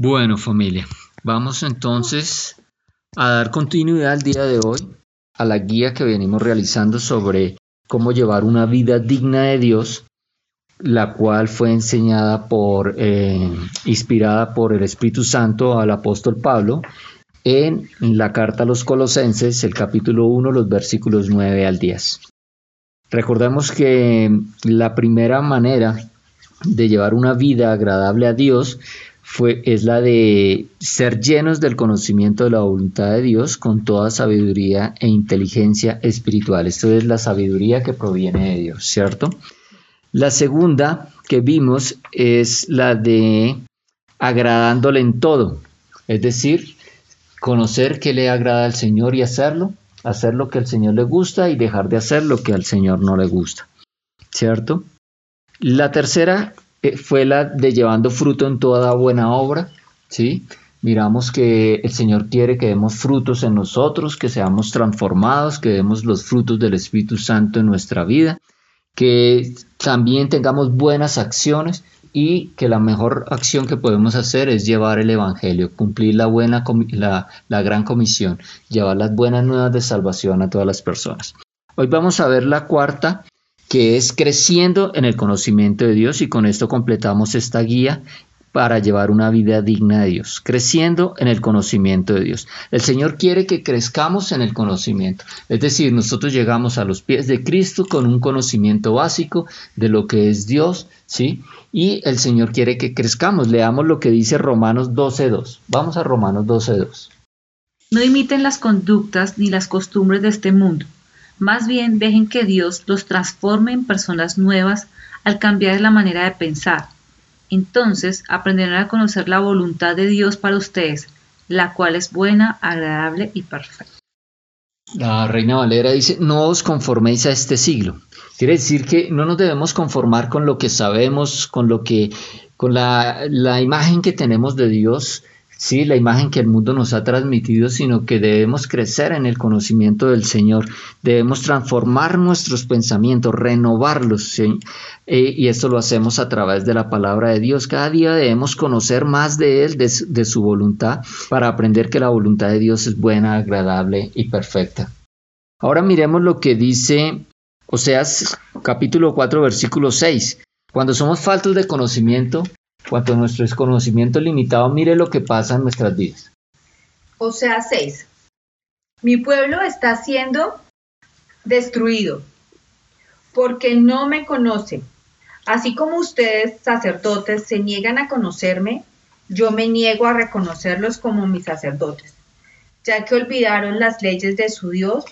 Bueno, familia, vamos entonces a dar continuidad al día de hoy a la guía que venimos realizando sobre cómo llevar una vida digna de Dios, la cual fue enseñada por, eh, inspirada por el Espíritu Santo al apóstol Pablo en la carta a los Colosenses, el capítulo 1, los versículos 9 al 10. Recordemos que la primera manera de llevar una vida agradable a Dios fue, es la de ser llenos del conocimiento de la voluntad de Dios con toda sabiduría e inteligencia espiritual. Esto es la sabiduría que proviene de Dios, ¿cierto? La segunda que vimos es la de agradándole en todo, es decir, conocer qué le agrada al Señor y hacerlo, hacer lo que al Señor le gusta y dejar de hacer lo que al Señor no le gusta, ¿cierto? La tercera eh, fue la de llevando fruto en toda buena obra, ¿sí? Miramos que el Señor quiere que demos frutos en nosotros, que seamos transformados, que demos los frutos del Espíritu Santo en nuestra vida, que también tengamos buenas acciones y que la mejor acción que podemos hacer es llevar el Evangelio, cumplir la, buena, la, la gran comisión, llevar las buenas nuevas de salvación a todas las personas. Hoy vamos a ver la cuarta que es creciendo en el conocimiento de Dios y con esto completamos esta guía para llevar una vida digna de Dios, creciendo en el conocimiento de Dios. El Señor quiere que crezcamos en el conocimiento, es decir, nosotros llegamos a los pies de Cristo con un conocimiento básico de lo que es Dios, ¿sí? Y el Señor quiere que crezcamos. Leamos lo que dice Romanos 12.2. Vamos a Romanos 12.2. No imiten las conductas ni las costumbres de este mundo más bien dejen que Dios los transforme en personas nuevas al cambiar la manera de pensar. Entonces aprenderán a conocer la voluntad de Dios para ustedes, la cual es buena, agradable y perfecta. La Reina Valera dice, no os conforméis a este siglo. Quiere decir que no nos debemos conformar con lo que sabemos, con lo que, con la, la imagen que tenemos de Dios, sí, la imagen que el mundo nos ha transmitido, sino que debemos crecer en el conocimiento del Señor, debemos transformar nuestros pensamientos, renovarlos, eh, y esto lo hacemos a través de la palabra de Dios. Cada día debemos conocer más de Él, de, de su voluntad, para aprender que la voluntad de Dios es buena, agradable y perfecta. Ahora miremos lo que dice Oseas capítulo 4, versículo 6. Cuando somos faltos de conocimiento, Cuanto a nuestro desconocimiento limitado, mire lo que pasa en nuestras vidas. O sea, 6. Mi pueblo está siendo destruido porque no me conoce. Así como ustedes, sacerdotes, se niegan a conocerme, yo me niego a reconocerlos como mis sacerdotes. Ya que olvidaron las leyes de su Dios,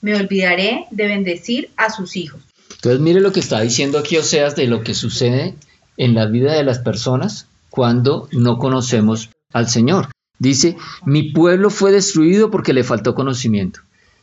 me olvidaré de bendecir a sus hijos. Entonces mire lo que está diciendo aquí Oseas de lo que sucede en la vida de las personas cuando no conocemos al Señor. Dice, mi pueblo fue destruido porque le faltó conocimiento.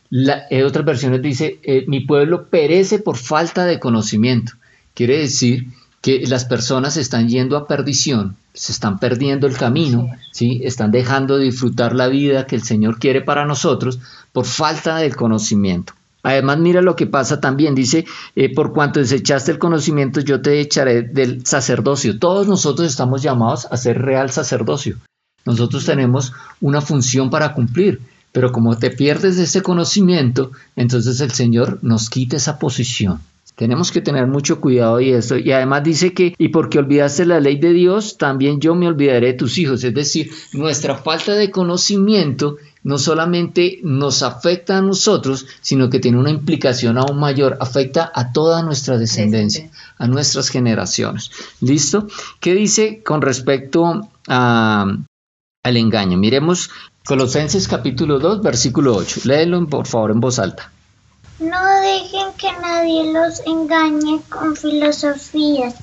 La, en otras versiones dice, eh, mi pueblo perece por falta de conocimiento. Quiere decir que las personas están yendo a perdición, se están perdiendo el camino, ¿sí? están dejando de disfrutar la vida que el Señor quiere para nosotros por falta del conocimiento. Además, mira lo que pasa también, dice, eh, por cuanto desechaste el conocimiento, yo te echaré del sacerdocio. Todos nosotros estamos llamados a ser real sacerdocio. Nosotros tenemos una función para cumplir, pero como te pierdes de ese conocimiento, entonces el Señor nos quita esa posición. Tenemos que tener mucho cuidado y esto. Y además dice que, y porque olvidaste la ley de Dios, también yo me olvidaré de tus hijos. Es decir, nuestra falta de conocimiento no solamente nos afecta a nosotros, sino que tiene una implicación aún mayor, afecta a toda nuestra descendencia, a nuestras generaciones. ¿Listo? ¿Qué dice con respecto al engaño? Miremos Colosenses capítulo 2, versículo 8. Léelo por favor en voz alta. No dejen que nadie los engañe con filosofías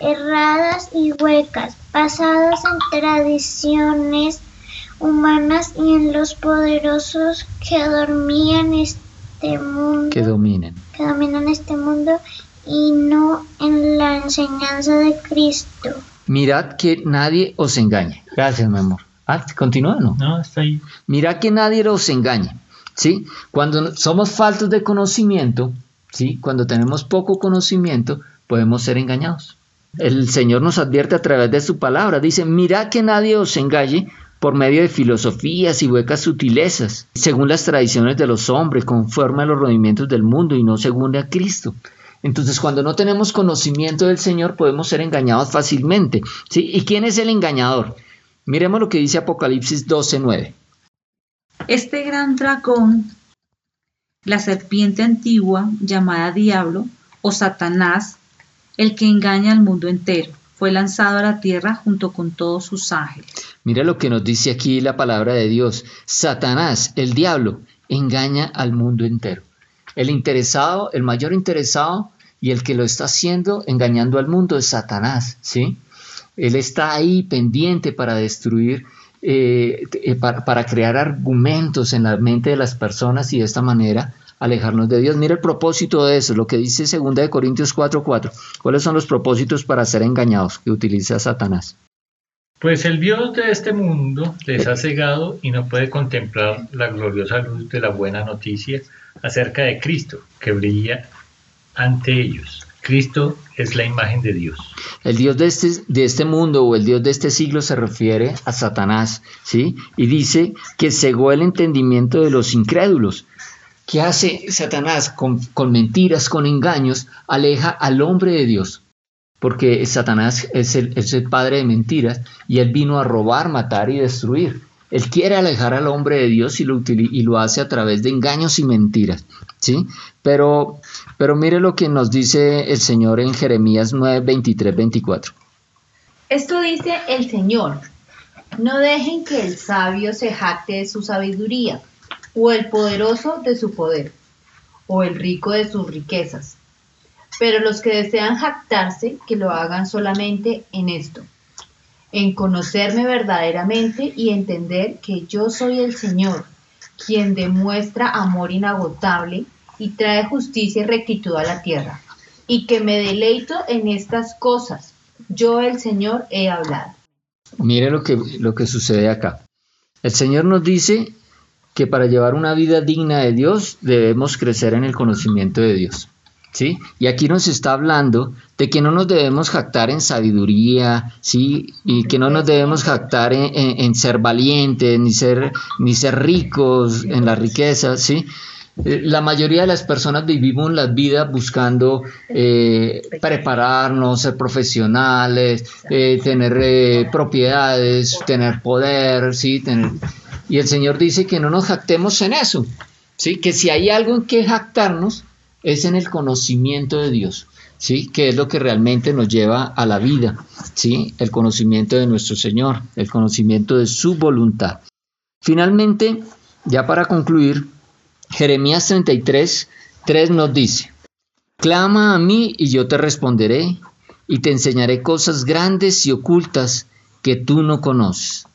erradas y huecas, basadas en tradiciones humanas y en los poderosos que dormían este mundo. Que dominen. Que dominan este mundo y no en la enseñanza de Cristo. Mirad que nadie os engañe. Gracias, mi amor. Ah, continúa, ¿no? No, está ahí. Mirad que nadie os engañe. ¿Sí? Cuando somos faltos de conocimiento, ¿sí? Cuando tenemos poco conocimiento, podemos ser engañados. El Señor nos advierte a través de su palabra. Dice, mirad que nadie os engañe por medio de filosofías y huecas sutilezas, según las tradiciones de los hombres, conforme a los rodimientos del mundo y no según a Cristo. Entonces, cuando no tenemos conocimiento del Señor, podemos ser engañados fácilmente. ¿sí? ¿Y quién es el engañador? Miremos lo que dice Apocalipsis 12:9. Este gran dragón, la serpiente antigua llamada Diablo o Satanás, el que engaña al mundo entero, fue lanzado a la tierra junto con todos sus ángeles. Mira lo que nos dice aquí la palabra de Dios. Satanás, el diablo, engaña al mundo entero. El interesado, el mayor interesado y el que lo está haciendo engañando al mundo es Satanás, ¿sí? Él está ahí pendiente para destruir, eh, eh, para, crear argumentos en la mente de las personas y de esta manera alejarnos de Dios. Mira el propósito de eso, lo que dice 2 de Corintios 4:4. ¿Cuáles son los propósitos para ser engañados que utiliza Satanás? Pues el Dios de este mundo les ha cegado y no puede contemplar la gloriosa luz de la buena noticia acerca de Cristo que brilla ante ellos. Cristo es la imagen de Dios. El Dios de este, de este mundo o el Dios de este siglo se refiere a Satanás, ¿sí? Y dice que cegó el entendimiento de los incrédulos. ¿Qué hace Satanás con, con mentiras, con engaños? Aleja al hombre de Dios. Porque Satanás es el, es el padre de mentiras y él vino a robar, matar y destruir. Él quiere alejar al hombre de Dios y lo, y lo hace a través de engaños y mentiras. ¿sí? Pero, pero mire lo que nos dice el Señor en Jeremías 9, 23, 24. Esto dice el Señor. No dejen que el sabio se jacte de su sabiduría, o el poderoso de su poder, o el rico de sus riquezas. Pero los que desean jactarse, que lo hagan solamente en esto, en conocerme verdaderamente y entender que yo soy el Señor, quien demuestra amor inagotable y trae justicia y rectitud a la tierra, y que me deleito en estas cosas. Yo el Señor he hablado. Mire lo que, lo que sucede acá. El Señor nos dice que para llevar una vida digna de Dios debemos crecer en el conocimiento de Dios. ¿Sí? Y aquí nos está hablando de que no nos debemos jactar en sabiduría, ¿sí? Y que no nos debemos jactar en, ser valientes, ni ser, ni ser ricos en la riqueza, ¿sí? Eh, La mayoría de las personas vivimos la vida buscando eh, prepararnos, ser profesionales, eh, tener eh, propiedades, tener poder, ¿sí? Tener... Y el Señor dice que no nos jactemos en eso, ¿sí? Que si hay algo en que jactarnos es en el conocimiento de Dios, ¿sí? Que es lo que realmente nos lleva a la vida, ¿sí? El conocimiento de nuestro Señor, el conocimiento de su voluntad. Finalmente, ya para concluir, Jeremías 33, 3 nos dice, Clama a mí y yo te responderé y te enseñaré cosas grandes y ocultas que tú no conoces.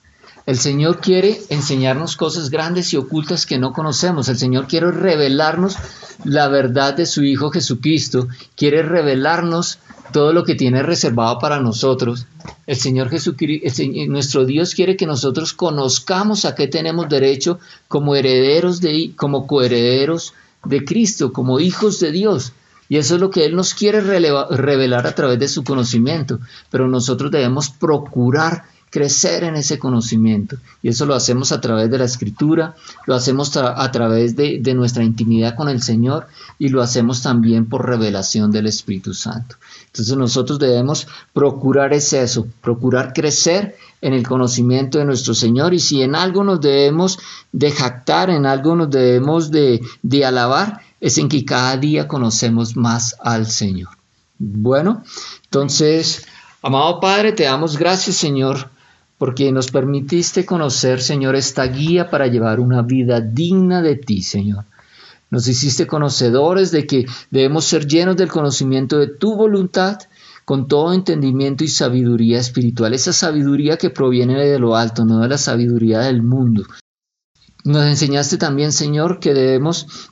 El Señor quiere enseñarnos cosas grandes y ocultas que no conocemos. El Señor quiere revelarnos la verdad de su Hijo Jesucristo. Quiere revelarnos todo lo que tiene reservado para nosotros. El Señor Jesucristo, nuestro Dios quiere que nosotros conozcamos a qué tenemos derecho como herederos de, como coherederos de Cristo, como hijos de Dios. Y eso es lo que Él nos quiere releva, revelar a través de su conocimiento. Pero nosotros debemos procurar crecer en ese conocimiento. Y eso lo hacemos a través de la escritura, lo hacemos a través de, de, nuestra intimidad con el Señor y lo hacemos también por revelación del Espíritu Santo. Entonces nosotros debemos procurar es eso, procurar crecer en el conocimiento de nuestro Señor y si en algo nos debemos de jactar, en algo nos debemos de, de alabar, es en que cada día conocemos más al Señor. Bueno, entonces, amado Padre, te damos gracias, Señor, porque nos permitiste conocer, Señor, esta guía para llevar una vida digna de ti, Señor. Nos hiciste conocedores de que debemos ser llenos del conocimiento de tu voluntad, con todo entendimiento y sabiduría espiritual, esa sabiduría que proviene de lo alto, no de la sabiduría del mundo. Nos enseñaste también, Señor, que debemos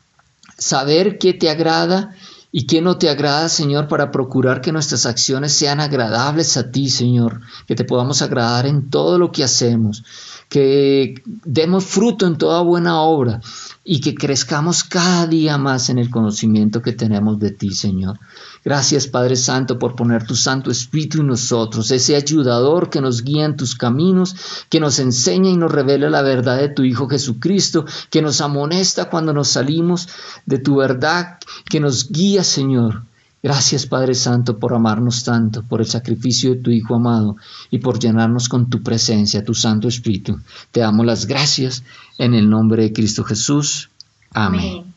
saber qué te agrada y qué no te agrada, Señor, para procurar que nuestras acciones sean agradables a ti, Señor, que te podamos agradar en todo lo que hacemos, que demos fruto en toda buena obra y que crezcamos cada día más en el conocimiento que tenemos de ti, Señor. Gracias, Padre Santo, por poner tu Santo Espíritu en nosotros, ese ayudador que nos guía en tus caminos, que nos enseña y nos revela la verdad de tu Hijo Jesucristo, que nos amonesta cuando nos salimos de tu verdad, que nos guía, Señor. Gracias Padre Santo por amarnos tanto, por el sacrificio de tu Hijo amado y por llenarnos con tu presencia, tu Santo Espíritu. Te damos las gracias en el nombre de Cristo Jesús. Amén.